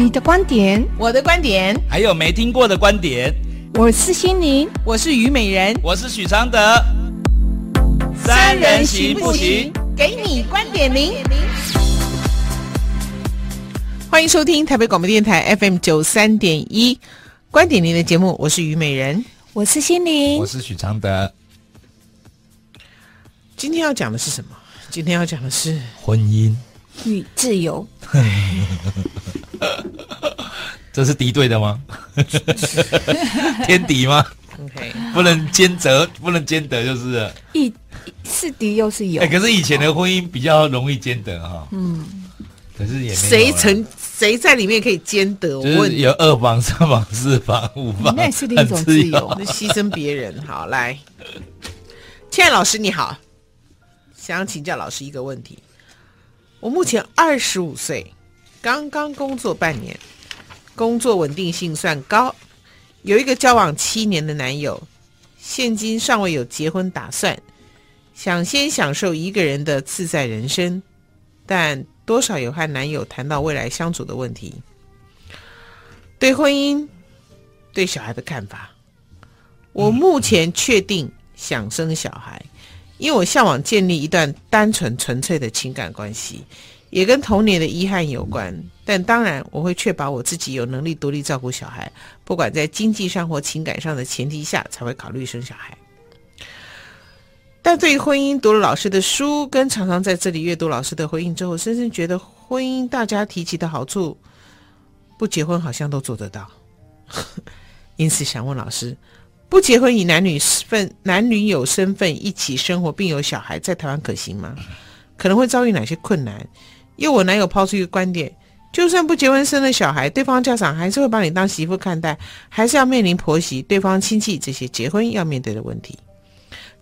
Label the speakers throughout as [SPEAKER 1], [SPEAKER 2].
[SPEAKER 1] 你的观点，
[SPEAKER 2] 我的观点，
[SPEAKER 3] 还有没听过的观点。
[SPEAKER 1] 我是心灵，
[SPEAKER 2] 我是虞美人，
[SPEAKER 3] 我是许常德。三人行不行？
[SPEAKER 2] 给你观点零。欢迎收听台北广播电台 FM 九三点一观点零的节目，我是虞美人，
[SPEAKER 1] 我是心灵，
[SPEAKER 3] 我是许常德。
[SPEAKER 2] 今天要讲的是什么？今天要讲的是
[SPEAKER 3] 婚姻。
[SPEAKER 1] 与自由，
[SPEAKER 3] 这是敌对的吗？天敌吗
[SPEAKER 2] ？OK，
[SPEAKER 3] 不能兼得，不能兼得就是
[SPEAKER 1] 一是敌又是友。
[SPEAKER 3] 哎、欸，可是以前的婚姻比较容易兼得哈。嗯，可是也没
[SPEAKER 2] 谁曾谁在里面可以兼得？
[SPEAKER 3] 就是有二房、三房、四房、五房，
[SPEAKER 1] 那也是另一种自由，
[SPEAKER 2] 牺牲别人。好，来，亲爱老师你好，想要请教老师一个问题。我目前二十五岁，刚刚工作半年，工作稳定性算高，有一个交往七年的男友，现今尚未有结婚打算，想先享受一个人的自在人生，但多少有和男友谈到未来相处的问题，对婚姻、对小孩的看法。我目前确定想生小孩。因为我向往建立一段单纯纯粹的情感关系，也跟童年的遗憾有关。但当然，我会确保我自己有能力独立照顾小孩，不管在经济上或情感上的前提下，才会考虑生小孩。但对于婚姻，读了老师的书，跟常常在这里阅读老师的回应之后，深深觉得婚姻大家提起的好处，不结婚好像都做得到。因此，想问老师。不结婚以男女份男女友身份一起生活并有小孩，在台湾可行吗？可能会遭遇哪些困难？因为我男友抛出一个观点：就算不结婚生了小孩，对方家长还是会把你当媳妇看待，还是要面临婆媳、对方亲戚这些结婚要面对的问题。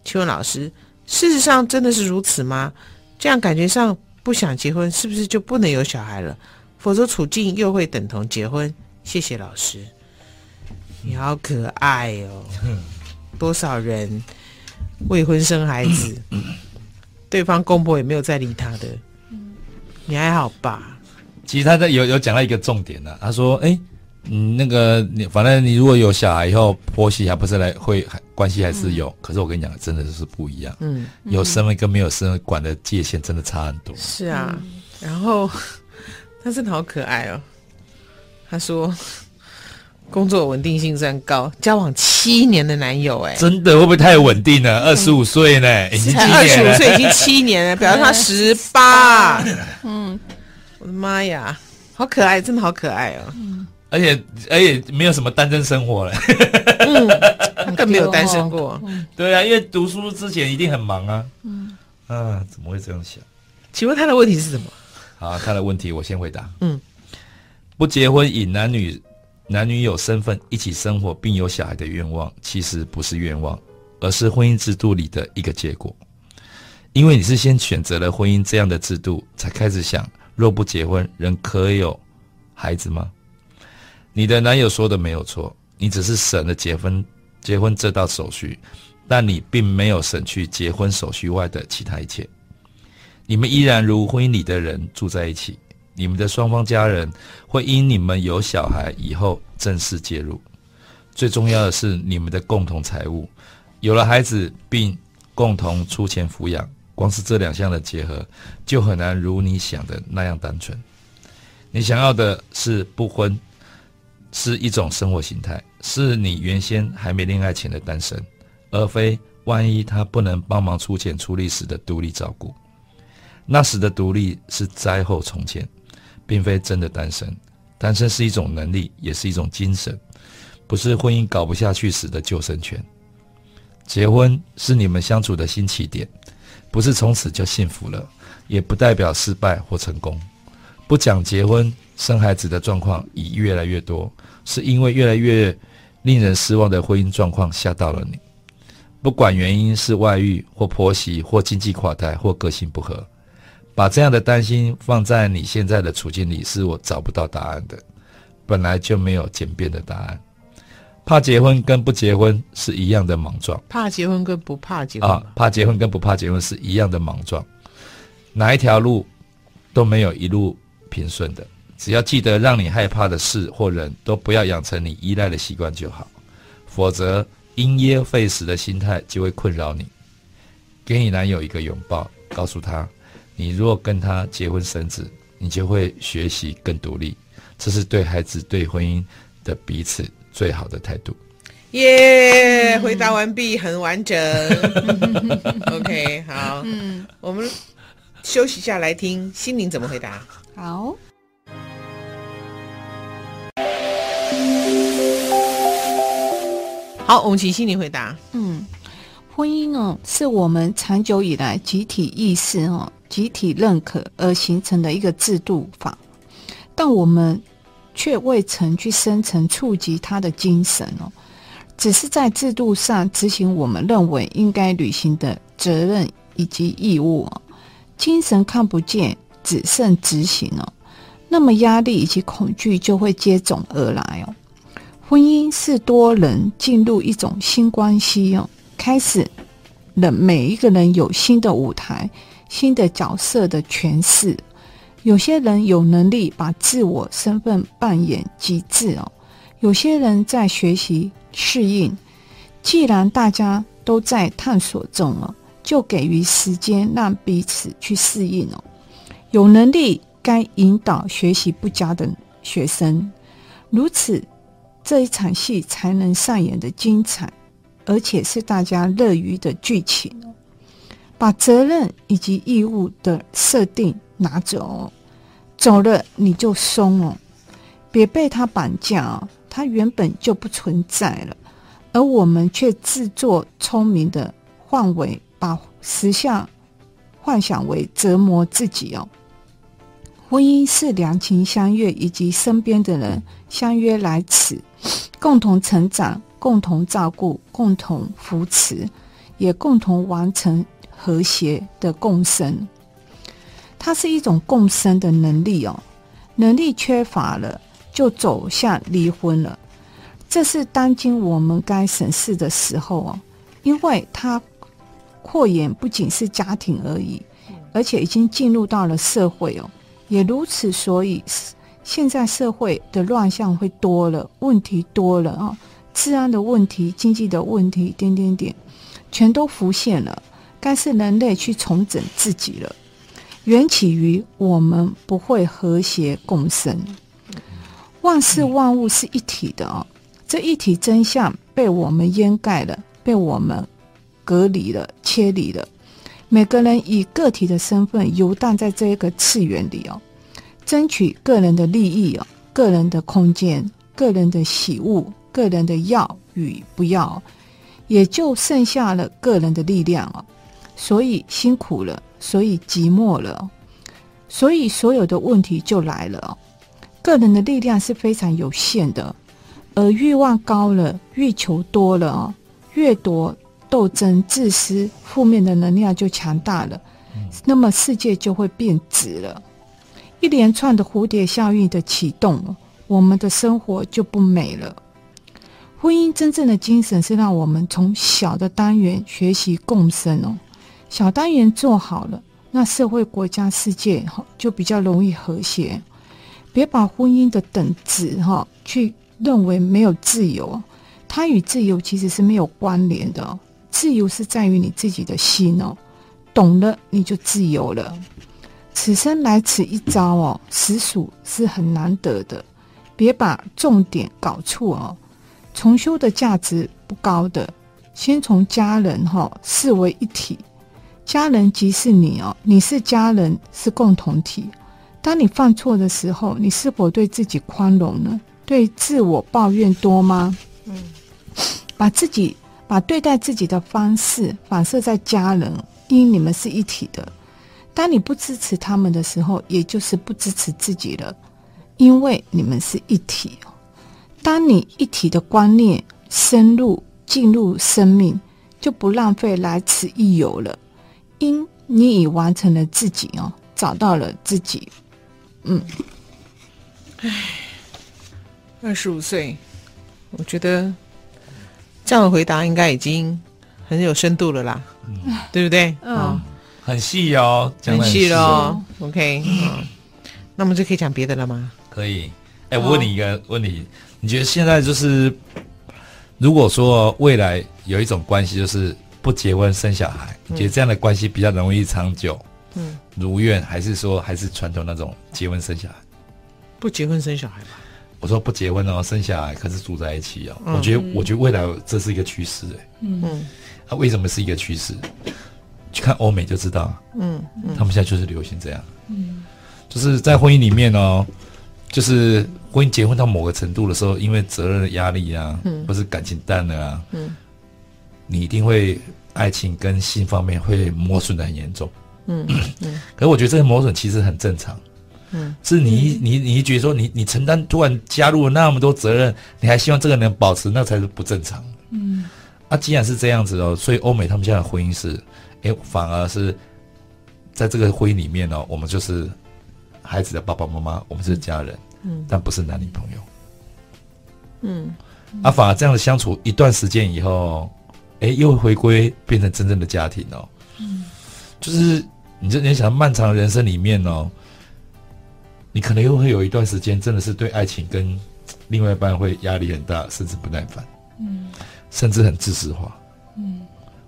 [SPEAKER 2] 请问老师，事实上真的是如此吗？这样感觉上不想结婚，是不是就不能有小孩了？否则处境又会等同结婚？谢谢老师。你好可爱哦！多少人未婚生孩子，对方公婆也没有再理他的，你还好吧？
[SPEAKER 3] 其实他在有有讲到一个重点呢、啊，他说：“哎，嗯，那个你反正你如果有小孩以后，婆媳还不是来会关系还是有？嗯、可是我跟你讲，真的是不一样。嗯，有身份跟没有身份管的界限真的差很多。
[SPEAKER 2] 是啊，然后 他真的好可爱哦。他说。”工作稳定性算高，交往七年的男友，哎，真
[SPEAKER 3] 的会不会太稳定了？二十五岁呢，已经七年了，二十五岁
[SPEAKER 2] 已经七年了，表示他十八。嗯，我的妈呀，好可爱，真的好可爱哦。嗯，
[SPEAKER 3] 而且而且没有什么单身生活了，
[SPEAKER 2] 嗯，更没有单身过。
[SPEAKER 3] 对啊，因为读书之前一定很忙啊。嗯，啊，怎么会这样想？
[SPEAKER 2] 请问他的问题是什么？
[SPEAKER 3] 好，他的问题我先回答。嗯，不结婚以男女。男女有身份一起生活并有小孩的愿望，其实不是愿望，而是婚姻制度里的一个结果。因为你是先选择了婚姻这样的制度，才开始想，若不结婚，人可以有孩子吗？你的男友说的没有错，你只是省了结婚结婚这道手续，但你并没有省去结婚手续外的其他一切。你们依然如婚姻里的人住在一起。你们的双方家人会因你们有小孩以后正式介入，最重要的是你们的共同财务，有了孩子并共同出钱抚养，光是这两项的结合就很难如你想的那样单纯。你想要的是不婚，是一种生活形态，是你原先还没恋爱前的单身，而非万一他不能帮忙出钱出力时的独立照顾。那时的独立是灾后重建。并非真的单身，单身是一种能力，也是一种精神，不是婚姻搞不下去时的救生圈。结婚是你们相处的新起点，不是从此就幸福了，也不代表失败或成功。不讲结婚，生孩子的状况已越来越多，是因为越来越令人失望的婚姻状况吓到了你。不管原因是外遇或婆媳或经济垮台或个性不合。把这样的担心放在你现在的处境里，是我找不到答案的。本来就没有简便的答案。怕结婚跟不结婚是一样的莽撞。
[SPEAKER 2] 怕结婚跟不怕结婚
[SPEAKER 3] 啊，怕结婚跟不怕结婚是一样的莽撞。哪一条路都没有一路平顺的，只要记得让你害怕的事或人都不要养成你依赖的习惯就好，否则因噎废食的心态就会困扰你。给你男友一个拥抱，告诉他，你如果跟他结婚生子，你就会学习更独立，这是对孩子、对婚姻的彼此最好的态度。
[SPEAKER 2] 耶、yeah，回答完毕，很完整。OK，好，嗯，我们休息一下来听心灵怎么回答。
[SPEAKER 1] 好。
[SPEAKER 2] 好，我们请心灵回答。
[SPEAKER 1] 嗯。婚姻哦，是我们长久以来集体意识哦、集体认可而形成的一个制度法，但我们却未曾去深层触及它的精神哦，只是在制度上执行我们认为应该履行的责任以及义务哦，精神看不见，只剩执行哦，那么压力以及恐惧就会接踵而来哦。婚姻是多人进入一种新关系哦。开始了，每一个人有新的舞台、新的角色的诠释。有些人有能力把自我身份扮演极致哦，有些人在学习适应。既然大家都在探索中哦，就给予时间让彼此去适应哦。有能力该引导学习不佳的学生，如此这一场戏才能上演的精彩。而且是大家乐于的剧情，把责任以及义务的设定拿走，走了你就松哦，别被他绑架哦，他原本就不存在了，而我们却自作聪明的换为把实相幻想为折磨自己哦。婚姻是两情相悦，以及身边的人相约来此，共同成长。共同照顾、共同扶持，也共同完成和谐的共生。它是一种共生的能力哦，能力缺乏了，就走向离婚了。这是当今我们该审视的时候哦，因为它扩延不仅是家庭而已，而且已经进入到了社会哦，也如此。所以现在社会的乱象会多了，问题多了啊。治安的问题、经济的问题，点点点，全都浮现了。该是人类去重整自己了。缘起于我们不会和谐共生。万事万物是一体的哦，这一体真相被我们掩盖了，被我们隔离了、切离了。每个人以个体的身份游荡在这一个次元里哦，争取个人的利益哦，个人的空间、个人的喜恶。个人的要与不要，也就剩下了个人的力量哦。所以辛苦了，所以寂寞了，所以所有的问题就来了。个人的力量是非常有限的，而欲望高了，欲求多了哦，越多斗争、自私、负面的能量就强大了，那么世界就会变质了。一连串的蝴蝶效应的启动，我们的生活就不美了。婚姻真正的精神是让我们从小的单元学习共生哦，小单元做好了，那社会、国家、世界哈就比较容易和谐。别把婚姻的等值哈去认为没有自由，它与自由其实是没有关联的。自由是在于你自己的心哦，懂了你就自由了。此生来此一遭哦，实属是很难得的。别把重点搞错哦。重修的价值不高的，先从家人哈视为一体，家人即是你哦，你是家人，是共同体。当你犯错的时候，你是否对自己宽容呢？对自我抱怨多吗？嗯，把自己把对待自己的方式反射在家人，因你们是一体的。当你不支持他们的时候，也就是不支持自己了，因为你们是一体。当你一体的观念深入进入生命，就不浪费来此一游了，因你已完成了自己哦，找到了自己。嗯，
[SPEAKER 2] 唉，二十五岁，我觉得这样的回答应该已经很有深度了啦，嗯、对不对？
[SPEAKER 1] 嗯，哦、
[SPEAKER 3] 很细哦，
[SPEAKER 1] 很
[SPEAKER 3] 细
[SPEAKER 2] 哦。OK，嗯，那么就可以讲别的了吗？
[SPEAKER 3] 可以。哎、欸，我问你一个 问题，你觉得现在就是，如果说未来有一种关系，就是不结婚生小孩，你觉得这样的关系比较容易长久？嗯，如愿还是说还是传统那种结婚生小孩？
[SPEAKER 2] 不结婚生小孩吧？
[SPEAKER 3] 我说不结婚哦，生小孩可是住在一起哦。嗯、我觉得，我觉得未来这是一个趋势哎。嗯啊、为什么是一个趋势？去看欧美就知道。嗯嗯。他们现在就是流行这样。嗯。就是在婚姻里面哦，就是婚姻结婚到某个程度的时候，因为责任的压力啊，嗯，或是感情淡了啊，嗯，你一定会爱情跟性方面会磨损的很严重。嗯嗯。可是我觉得这个磨损其实很正常。嗯，是你你你觉得说你你承担突然加入了那么多责任，你还希望这个人保持，那才是不正常。嗯，啊，既然是这样子哦，所以欧美他们现在的婚姻是，哎，反而是在这个婚姻里面呢，我们就是孩子的爸爸妈妈，我们是家人，嗯，但不是男女朋友。嗯，啊，反而这样的相处一段时间以后，哎，又回归变成真正的家庭哦。嗯，就是你这你想漫长的人生里面哦。你可能又会有一段时间，真的是对爱情跟另外一半会压力很大，甚至不耐烦，嗯，甚至很自私化，嗯，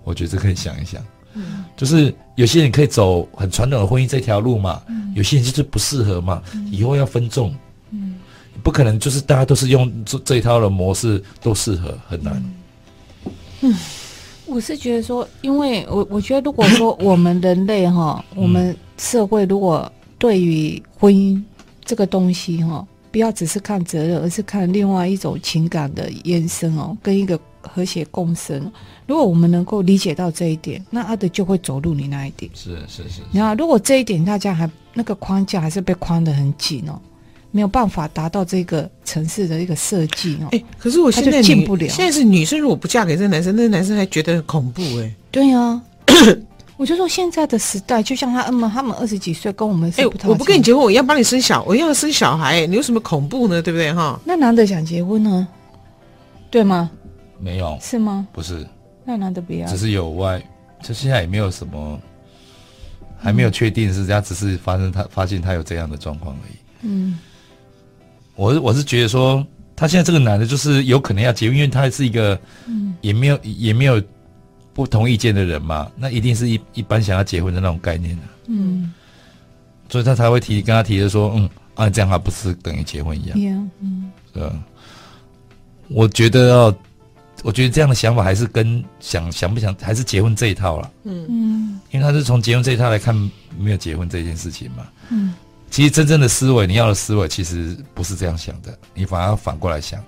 [SPEAKER 3] 我觉得这可以想一想，嗯，就是有些人可以走很传统的婚姻这条路嘛，嗯，有些人就是不适合嘛，嗯，以后要分众，嗯，不可能就是大家都是用这这一套的模式都适合，很难，
[SPEAKER 1] 嗯，我是觉得说，因为我我觉得如果说我们人类哈，我们社会如果对于婚姻这个东西哈，不要只是看责任，而是看另外一种情感的延伸哦，跟一个和谐共生。如果我们能够理解到这一点，那阿德就会走入你那一点。
[SPEAKER 3] 是是是。
[SPEAKER 1] 你看，如果这一点大家还那个框架还是被框得很紧哦，没有办法达到这个城市的一个设计哦。
[SPEAKER 2] 哎，可是我现在进不了。现在是女生如果不嫁给这个男生，那个男生还觉得很恐怖哎。
[SPEAKER 1] 对呀、啊。我就说现在的时代，就像他们，他们二十几岁跟我们是不同。
[SPEAKER 2] 哎，我不跟你结婚，我要帮你生小，我要生小孩，你有什么恐怖呢？对不对？哈，
[SPEAKER 1] 那男的想结婚呢？对吗？
[SPEAKER 3] 没有，
[SPEAKER 1] 是吗？
[SPEAKER 3] 不是，
[SPEAKER 1] 那男的不要，
[SPEAKER 3] 只是有外，就现在也没有什么，还没有确定是这样，只是发生他发现他有这样的状况而已。嗯，我是我是觉得说，他现在这个男的，就是有可能要结婚，因为他是一个，嗯，也没有也没有。不同意见的人嘛，那一定是一一般想要结婚的那种概念。嗯，所以他才会提跟他提的说，嗯，啊，这样还不是等于结婚一样。Yeah, 嗯，对吧？我觉得哦，我觉得这样的想法还是跟想想不想还是结婚这一套了。嗯嗯，因为他是从结婚这一套来看没有结婚这件事情嘛。嗯，其实真正的思维，你要的思维其实不是这样想的，你反而要反过来想。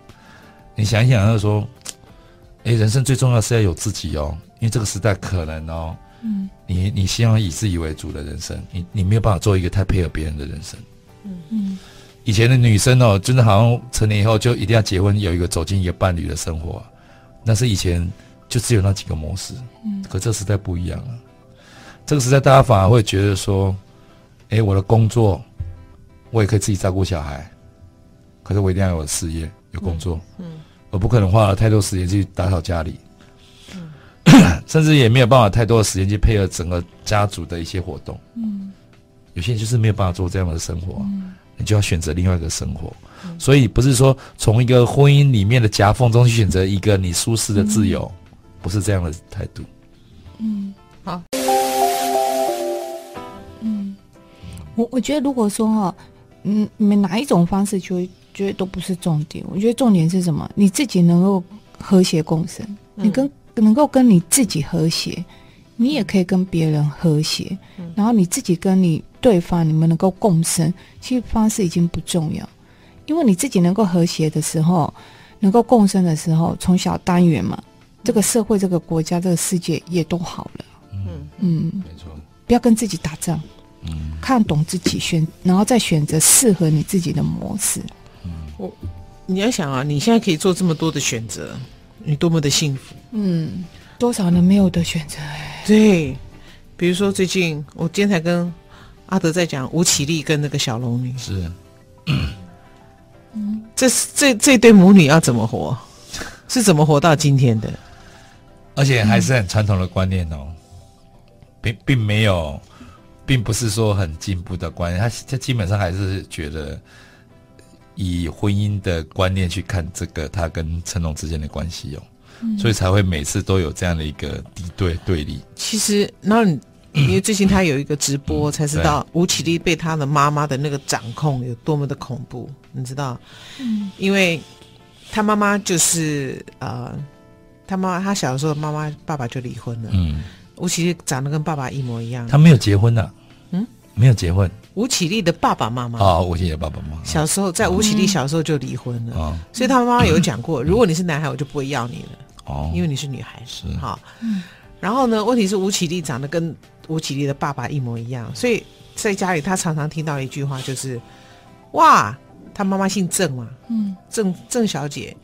[SPEAKER 3] 你想一想，就是说，哎，人生最重要是要有自己哦。因为这个时代可能哦，嗯，你你希望以自己为主的人生，你你没有办法做一个太配合别人的人生，嗯嗯。以前的女生哦，真的好像成年以后就一定要结婚，有一个走进一个伴侣的生活，那是以前就只有那几个模式，嗯。可这个时代不一样了，这个时代大家反而会觉得说，哎，我的工作我也可以自己照顾小孩，可是我一定要有事业有工作，嗯，嗯，我不可能花了太多时间去打扫家里。甚至也没有办法太多的时间去配合整个家族的一些活动。嗯，有些人就是没有办法做这样的生活，嗯，你就要选择另外一个生活。嗯，所以不是说从一个婚姻里面的夹缝中去选择一个你舒适的自由，嗯，不是这样的态度。
[SPEAKER 1] 嗯，好。嗯，我我觉得如果说哈，嗯，你们哪一种方式，就觉得都不是重点。我觉得重点是什么？你自己能够和谐共生，嗯，你跟。能够跟你自己和谐，你也可以跟别人和谐，嗯，然后你自己跟你对方，你们能够共生，其实方式已经不重要，因为你自己能够和谐的时候，能够共生的时候，从小单元嘛，这个社会、这个国家、这个世界也都好了。嗯嗯，没错，不要跟自己打仗，嗯，看懂自己选，然后再选择适合你自己的模式。
[SPEAKER 2] 嗯，我你要想啊，你现在可以做这么多的选择。你多么的幸福，
[SPEAKER 1] 嗯，多少人没有的选择哎。
[SPEAKER 2] 对，比如说最近我今天才跟阿德在讲吴绮莉跟那个小龙女，
[SPEAKER 3] 是，
[SPEAKER 2] 嗯，这这这对母女要怎么活，是怎么活到今天的？
[SPEAKER 3] 而且还是很传统的观念哦，并并没有，并不是说很进步的观念，他他基本上还是觉得以婚姻的观念去看这个他跟成龙之间的关系哦，嗯、所以才会每次都有这样的一个敌对对立。
[SPEAKER 2] 其实，那你因为最近他有一个直播，嗯、才知道吴绮莉被他的妈妈的那个掌控有多么的恐怖，你知道？嗯，因为他妈妈就是呃，他妈妈他小的时候妈妈爸爸就离婚了，嗯，吴绮莉长得跟爸爸一模一样，
[SPEAKER 3] 他没有结婚的、没有结婚。
[SPEAKER 2] 吴绮莉的爸爸妈妈。
[SPEAKER 3] 哦，吴绮莉的爸爸妈妈。
[SPEAKER 2] 小时候在吴绮莉小时候就离婚了，嗯、所以他妈妈有讲过，嗯、如果你是男孩，我就不会要你了，哦，因为你是女孩，是。哈，嗯，然后呢，问题是吴绮莉长得跟吴绮莉的爸爸一模一样，所以在家里他常常听到一句话就是，哇，他妈妈姓郑嘛，嗯，郑郑小姐，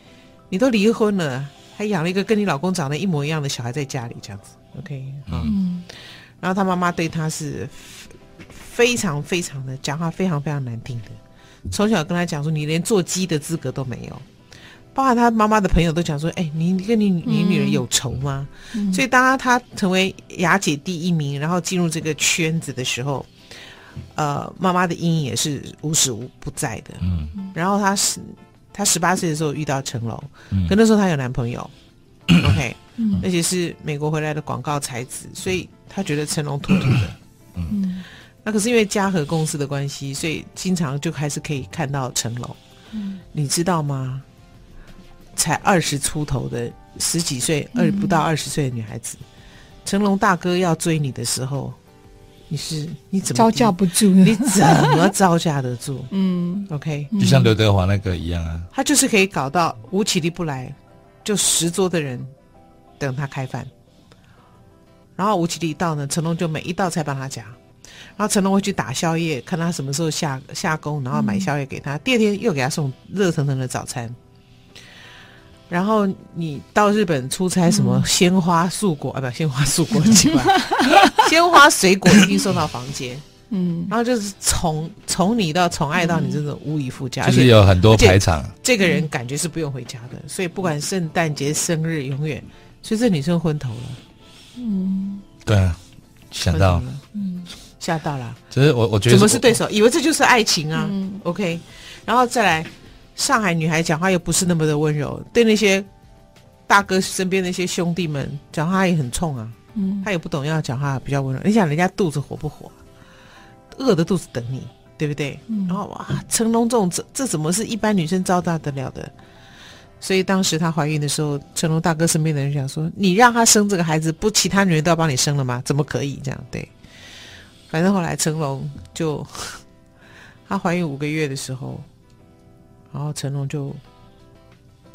[SPEAKER 2] 你都离婚了，还养了一个跟你老公长得一模一样的小孩在家里，这样子，OK，嗯，然后他妈妈对他是。非常非常的讲话非常非常难听的，从小跟他讲说，你连做鸡的资格都没有，包括他妈妈的朋友都讲说，哎、欸，你跟你你女儿有仇吗？嗯、所以当他成为雅姐第一名，然后进入这个圈子的时候，呃，妈妈的阴影也是无时无不在的。嗯，然后他十他十八岁的时候遇到成龙，嗯、可那时候他有男朋友、嗯、，OK，嗯，而且是美国回来的广告才子，所以他觉得成龙土土的，嗯。嗯那可是因为嘉禾公司的关系，所以经常就开始可以看到成龙。嗯，你知道吗？才二十出头的十几岁，二不到二十岁的女孩子，嗯、成龙大哥要追你的时候，你是你怎么
[SPEAKER 1] 招架不住？
[SPEAKER 2] 你怎么招架得住？嗯，OK，
[SPEAKER 3] 就像刘德华那个一样啊，
[SPEAKER 2] 他就是可以搞到吴綺莉不来，就十桌的人等他开饭，然后吴綺莉到呢，成龙就每一道菜帮他夹。然后成龙会去打宵夜，看他什么时候下下工，然后买宵夜给他。嗯、第二天又给他送热腾腾的早餐。然后你到日本出差，什么鲜花素果、嗯、啊，不，鲜花素果 奇怪，鲜花水果一定送到房间。嗯，然后就是宠宠你到宠爱到你这种无以复加，
[SPEAKER 3] 就是有很多排场。
[SPEAKER 2] 这个人感觉是不用回家的，所以不管圣诞节、生日，永远。所以这女生昏头了。嗯，
[SPEAKER 3] 对啊，想到嗯。
[SPEAKER 2] 吓到了，
[SPEAKER 3] 只是我我觉得
[SPEAKER 2] 怎么是对手？以为这就是爱情啊。嗯、OK，然后再来，上海女孩讲话又不是那么的温柔，对那些大哥身边那些兄弟们讲话也很冲啊。嗯，他也不懂要讲话比较温柔。你想人家肚子火不火？饿的肚子等你，对不对？嗯、然后哇，成龙这种这这怎么是一般女生招架得了的？所以当时她怀孕的时候，成龙大哥身边的人想说：“你让她生这个孩子，不其他女人都要帮你生了吗？怎么可以这样？”对。反正后来成龙就，她怀孕五个月的时候，然后成龙就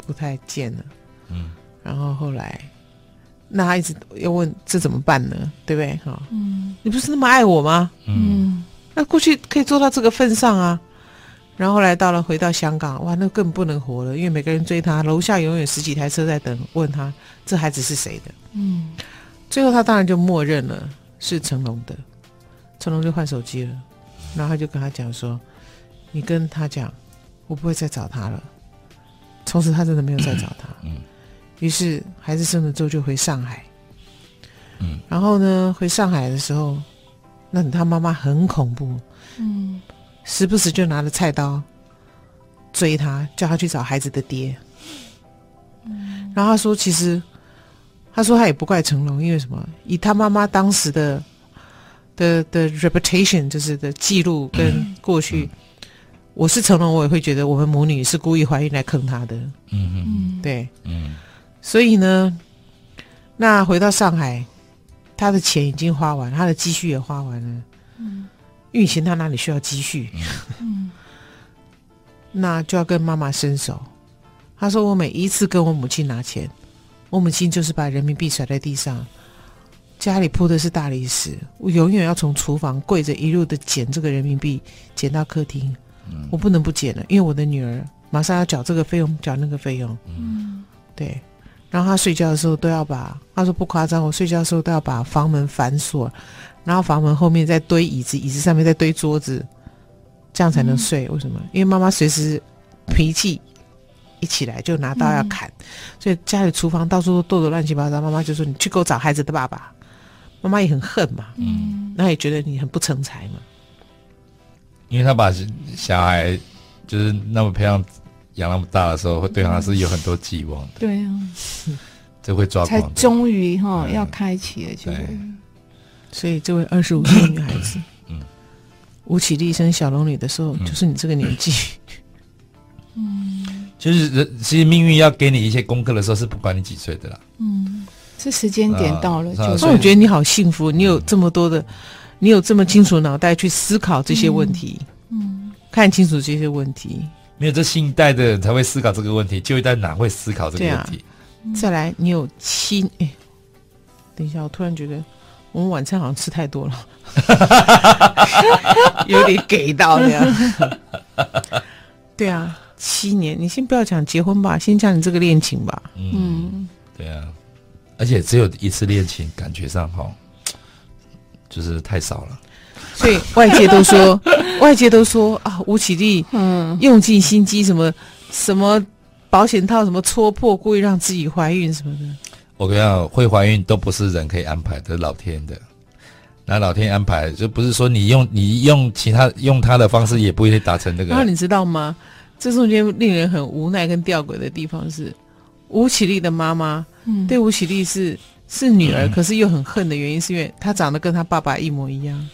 [SPEAKER 2] 不太见了。嗯，然后后来，那他一直又问这怎么办呢？对不对？哈，嗯，你不是那么爱我吗？嗯，那过去可以做到这个份上啊。然后后来到了回到香港，哇，那更不能活了，因为每个人追他，楼下永远十几台车在等，问他这孩子是谁的？嗯，最后他当然就默认了是成龙的。成龙就换手机了，然后他就跟他讲说：“你跟他讲，我不会再找他了。”从此他真的没有再找他。嗯。于是孩子生了之后就回上海。嗯。然后呢，回上海的时候，那他妈妈很恐怖。嗯。时不时就拿着菜刀追他，叫他去找孩子的爹。嗯。然后他说：“其实，他说他也不怪成龙，因为什么？以他妈妈当时的。”的的 reputation 就是的记录跟过去，嗯、我是成龙，我也会觉得我们母女是故意怀孕来坑他的。嗯嗯，对，嗯，所以呢，那回到上海，他的钱已经花完，他的积蓄也花完了。嗯，因为以前他哪里需要积蓄？嗯，那就要跟妈妈伸手。他说：“我每一次跟我母亲拿钱，我母亲就是把人民币甩在地上。”家里铺的是大理石，我永远要从厨房跪着一路的捡这个人民币，捡到客厅。嗯、我不能不捡了，因为我的女儿马上要缴这个费用，缴那个费用。嗯，对。然后她睡觉的时候都要把，她说不夸张，我睡觉的时候都要把房门反锁，然后房门后面再堆椅子，椅子上面再堆桌子，这样才能睡。嗯、为什么？因为妈妈随时脾气一起来就拿刀要砍，嗯、所以家里厨房到处都剁得乱七八糟。妈妈就说：“你去给我找孩子的爸爸。”妈妈也很恨嘛，嗯，那也觉得你很不成才嘛，
[SPEAKER 3] 因为他把小孩就是那么培养养那么大的时候，会对他是有很多寄望的。
[SPEAKER 1] 对啊，
[SPEAKER 3] 这会抓狂。
[SPEAKER 1] 才终于哈要开启了，就会。
[SPEAKER 2] 所以这位二十五岁女孩子，嗯，吴绮莉生小龙女的时候，就是你这个年纪。
[SPEAKER 1] 嗯，
[SPEAKER 3] 就是人其实命运要给你一些功课的时候，是不管你几岁的啦。
[SPEAKER 1] 嗯，这时间点到了，就。
[SPEAKER 2] 所以我觉得你好幸福，你有这么多的，你有这么清楚脑袋去思考这些问题。嗯，看清楚这些问题。
[SPEAKER 3] 没有这新一代的人才会思考这个问题，旧一代哪会思考这个问题？
[SPEAKER 2] 再来，你有七哎，等一下，我突然觉得我们晚餐好像吃太多了，有点给到这样。对啊。七年，你先不要讲结婚吧，先讲你这个恋情吧。
[SPEAKER 3] 嗯，对啊，而且只有一次恋情，感觉上哈，就是太少了。
[SPEAKER 2] 所以外界都说，外界都说啊，吴绮莉，嗯，用尽心机，什么什么保险套，什么戳破，故意让自己怀孕什么的。
[SPEAKER 3] 我跟你讲，会怀孕都不是人可以安排的，老天的。那老天安排，就不是说你用你用其他用他的方式，也不一定达成这个。
[SPEAKER 2] 那你知道吗？这中间令人很无奈跟吊诡的地方是，吴绮莉的妈妈对吴绮莉是是女儿，可是又很恨的原因，是因为她长得跟她爸爸一模一样。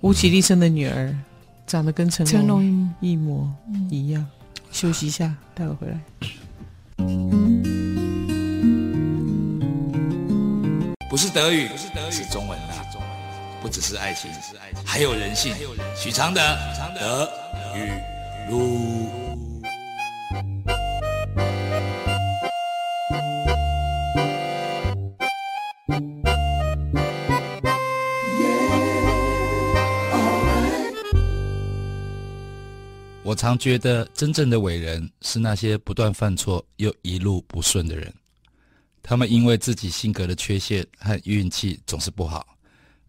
[SPEAKER 2] 吴绮莉生的女儿长得跟成龙一模一样。休息一下，待会回来。
[SPEAKER 3] 不是德语，是中文啦，不只是爱情，还有人性。许常德，德语路。常觉得，真正的伟人是那些不断犯错又一路不顺的人。他们因为自己性格的缺陷和运气总是不好，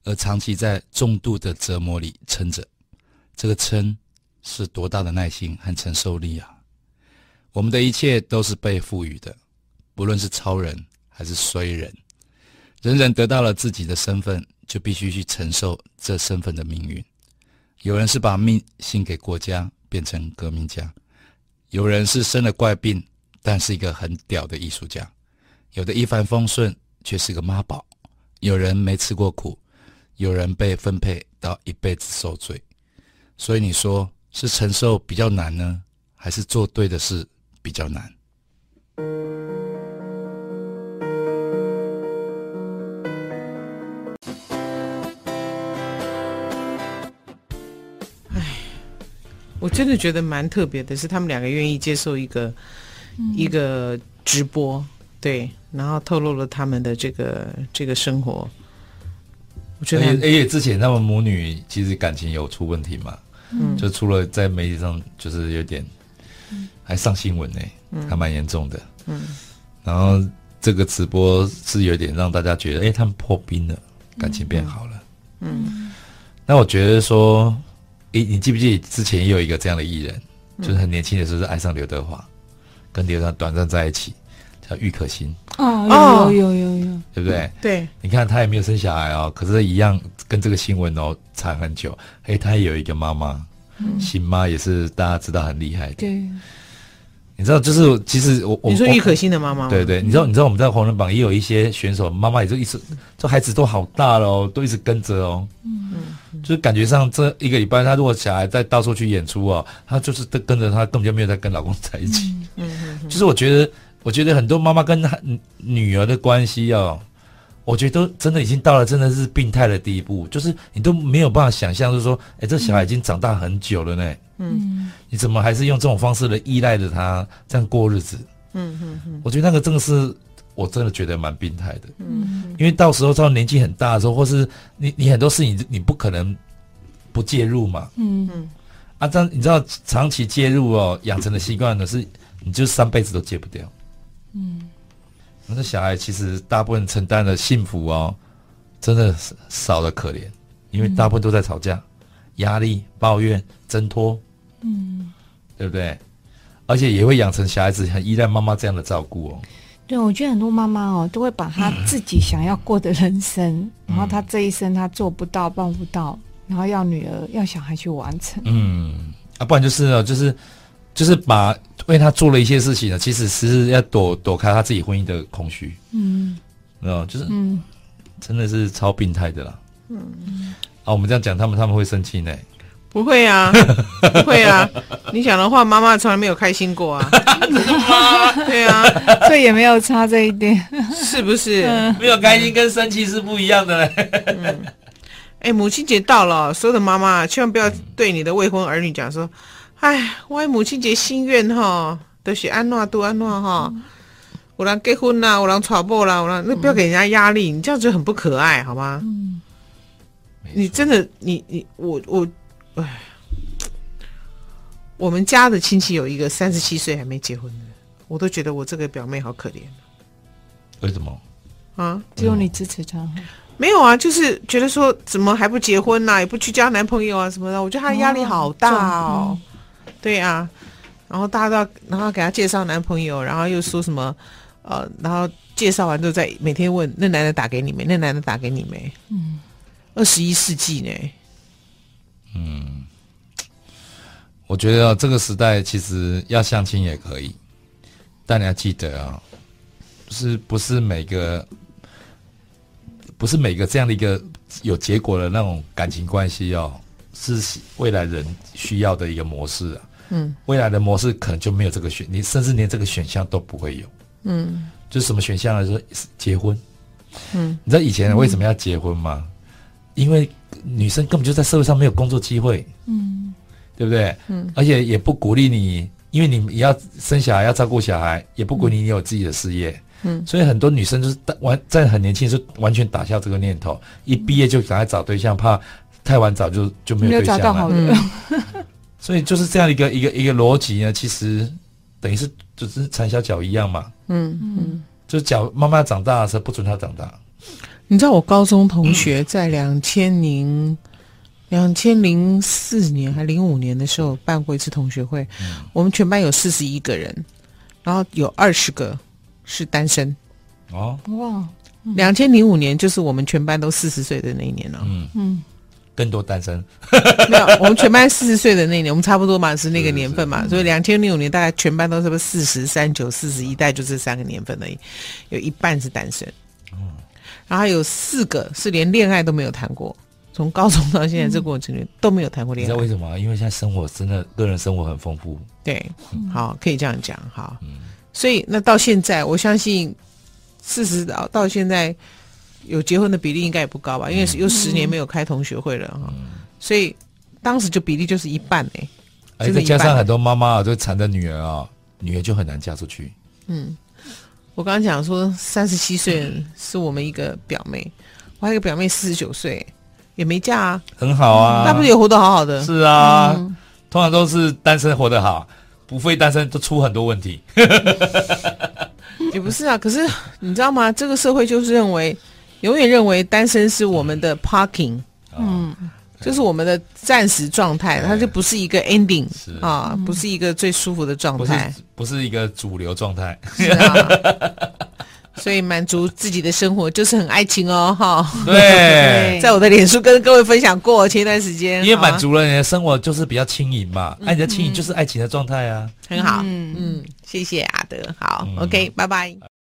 [SPEAKER 3] 而长期在重度的折磨里撑着。这个撑是多大的耐心和承受力啊！我们的一切都是被赋予的，不论是超人还是衰人，人人得到了自己的身份，就必须去承受这身份的命运。有人是把命献给国家。变成革命家，有人是生了怪病，但是一个很屌的艺术家；有的一帆风顺，却是个妈宝；有人没吃过苦，有人被分配到一辈子受罪。所以你说是承受比较难呢，还是做对的事比较难？
[SPEAKER 2] 我真的觉得蛮特别的，是他们两个愿意接受一个、嗯、一个直播，对，然后透露了他们的这个这个生活。我觉得，而
[SPEAKER 3] 且之前他们母女其实感情有出问题嘛，嗯，就除了在媒体上就是有点，还上新闻呢、欸，嗯、还蛮严重的，嗯，然后这个直播是有点让大家觉得，哎，他们破冰了，感情变好了，嗯，嗯，那我觉得说。诶，你记不记得之前也有一个这样的艺人，嗯、就是很年轻的时候是爱上刘德华，跟刘德华短暂在一起，叫郁可欣。
[SPEAKER 1] 哦，有有有有，
[SPEAKER 3] 对不对？
[SPEAKER 2] 嗯、对，
[SPEAKER 3] 你看他也没有生小孩哦，可是一样跟这个新闻哦缠很久。诶，他也有一个妈妈，嗯、新妈也是大家知道很厉害的。对。你知道，就是其实我我
[SPEAKER 2] 你说郁可欣的妈妈，
[SPEAKER 3] 对对，你知道你知道我们在红人榜也有一些选手妈妈也就一直，这孩子都好大了哦，都一直跟着哦，嗯。嗯，就是感觉上这一个礼拜，她如果小孩在到处去演出哦，她就是跟跟着她，根本就没有在跟老公在一起，嗯嗯，就是我觉得我觉得很多妈妈跟女儿的关系哦。我觉得真的已经到了真的是病态的地步，就是你都没有办法想象，就是说，哎，这小孩已经长大很久了呢，嗯，你怎么还是用这种方式来依赖着他这样过日子？嗯嗯嗯，我觉得那个真的是，我真的觉得蛮病态的，嗯，因为到时候到年纪很大的时候，或是你你很多事情你不可能不介入嘛，嗯。嗯，啊，这样你知道长期介入哦，养成的习惯呢是，你就三辈子都戒不掉，嗯。那小孩其实大部分承担的幸福哦，真的是少的可怜，因为大部分都在吵架、压力、抱怨、挣脱，嗯，对不对？而且也会养成小孩子很依赖妈妈这样的照顾哦。
[SPEAKER 1] 对，我觉得很多妈妈哦，都会把她自己想要过的人生，嗯、然后她这一生她做不到、办不到，然后要女儿、要小孩去完成。
[SPEAKER 3] 嗯，啊，不然就是哦，就是就是把为他做了一些事情呢，其实是要躲躲开他自己婚姻的空虚。嗯，哦，就是嗯，真的是超病态的啦。嗯，啊，我们这样讲，他们他们会生气呢？
[SPEAKER 2] 不会啊，不会啊。你讲的话，妈妈从来没有开心过啊。对啊，
[SPEAKER 1] 所以也没有差这一点，
[SPEAKER 2] 是不是？
[SPEAKER 3] 没有开心跟生气是不一样的嘞。嗯，
[SPEAKER 2] 哎，母亲节到了，所有的妈妈千万不要对你的未婚儿女讲说：“哎，我母亲节心愿哈，都是安诺都安诺哈，我让结婚啦，我让传播啦，我让那不要给人家压力，你这样子很不可爱，好吗？嗯，你真的，你你我我。哎，我们家的亲戚有一个三十七岁还没结婚的，我都觉得我这个表妹好可怜。
[SPEAKER 3] 为什么？
[SPEAKER 2] 啊，
[SPEAKER 1] 只有你支持她？
[SPEAKER 2] 没有啊，就是觉得说怎么还不结婚呢、啊？也不去交男朋友啊什么的？我觉得她压力好大哦。哦对啊，然后大家都要，然后给她介绍男朋友，然后又说什么呃，然后介绍完之后再每天问那男的打给你没？那男的打给你没？嗯，二十一世纪呢？
[SPEAKER 3] 嗯，我觉得这个时代其实要相亲也可以，但你要记得啊，是不是每个不是每个这样的一个有结果的那种感情关系哦，是未来人需要的一个模式啊。嗯，未来的模式可能就没有这个选，你甚至连这个选项都不会有。嗯，就是什么选项来说，结婚。嗯，你知道以前为什么要结婚吗？因为女生根本就在社会上没有工作机会，嗯，对不对？嗯，而且也不鼓励你，因为你也要生小孩，要照顾小孩，也不鼓励你有自己的事业，嗯，所以很多女生就是完在很年轻时完全打消这个念头，一毕业就赶快找对象，怕太晚找就就没有对象了。没有找到好的，嗯，所以就是这样一个一个一个逻辑呢，其实等于是就是缠小脚一样嘛，嗯嗯，就是脚慢慢长大的时候不准他长大。
[SPEAKER 2] 你知道我高中同学在两千零两千零四年还零五年的时候办过一次同学会，嗯、我们全班有四十一个人，然后有二十个是单身。哦哇！两千零五年就是我们全班都四十岁的那一年了。嗯
[SPEAKER 3] 嗯，更多单身。
[SPEAKER 2] 没有，我们全班四十岁的那一年，我们差不多嘛是那个年份嘛，是是是所以两千零五年大概全班都是不是四十三九四十一代就这三个年份而已，有一半是单身。然后有四个是连恋爱都没有谈过，从高中到现在这过程里都没有谈过恋爱。
[SPEAKER 3] 你知道为什么？因为现在生活真的个人生活很丰富。
[SPEAKER 2] 对，好，可以这样讲哈。嗯，所以那到现在，我相信四十到到现在有结婚的比例应该也不高吧？因为又十年没有开同学会了哈。嗯，所以当时就比例就是一半哎，
[SPEAKER 3] 而且加上很多妈妈就缠着女儿啊，女儿就很难嫁出去。
[SPEAKER 2] 嗯。我刚刚讲说，三十七岁是我们一个表妹，我还有一个表妹四十九岁，也没嫁啊，
[SPEAKER 3] 很好啊，
[SPEAKER 2] 那不是也活得好好的？
[SPEAKER 3] 是啊，嗯、通常都是单身活得好，不非单身都出很多问题。
[SPEAKER 2] 也不是啊，可是你知道吗？这个社会就是认为，永远认为单身是我们的 parking，嗯。嗯就是我们的暂时状态，它就不是一个 ending 啊，不是一个最舒服的状态，
[SPEAKER 3] 不是一个主流状态。
[SPEAKER 2] 是啊，所以满足自己的生活就是很爱情哦，哈。
[SPEAKER 3] 对，
[SPEAKER 2] 在我的脸书跟各位分享过前一段时间，
[SPEAKER 3] 因为满足了你的生活就是比较轻盈嘛，爱你的轻盈就是爱情的状态啊，
[SPEAKER 2] 很好，嗯。嗯，谢谢阿德，好，OK，拜拜。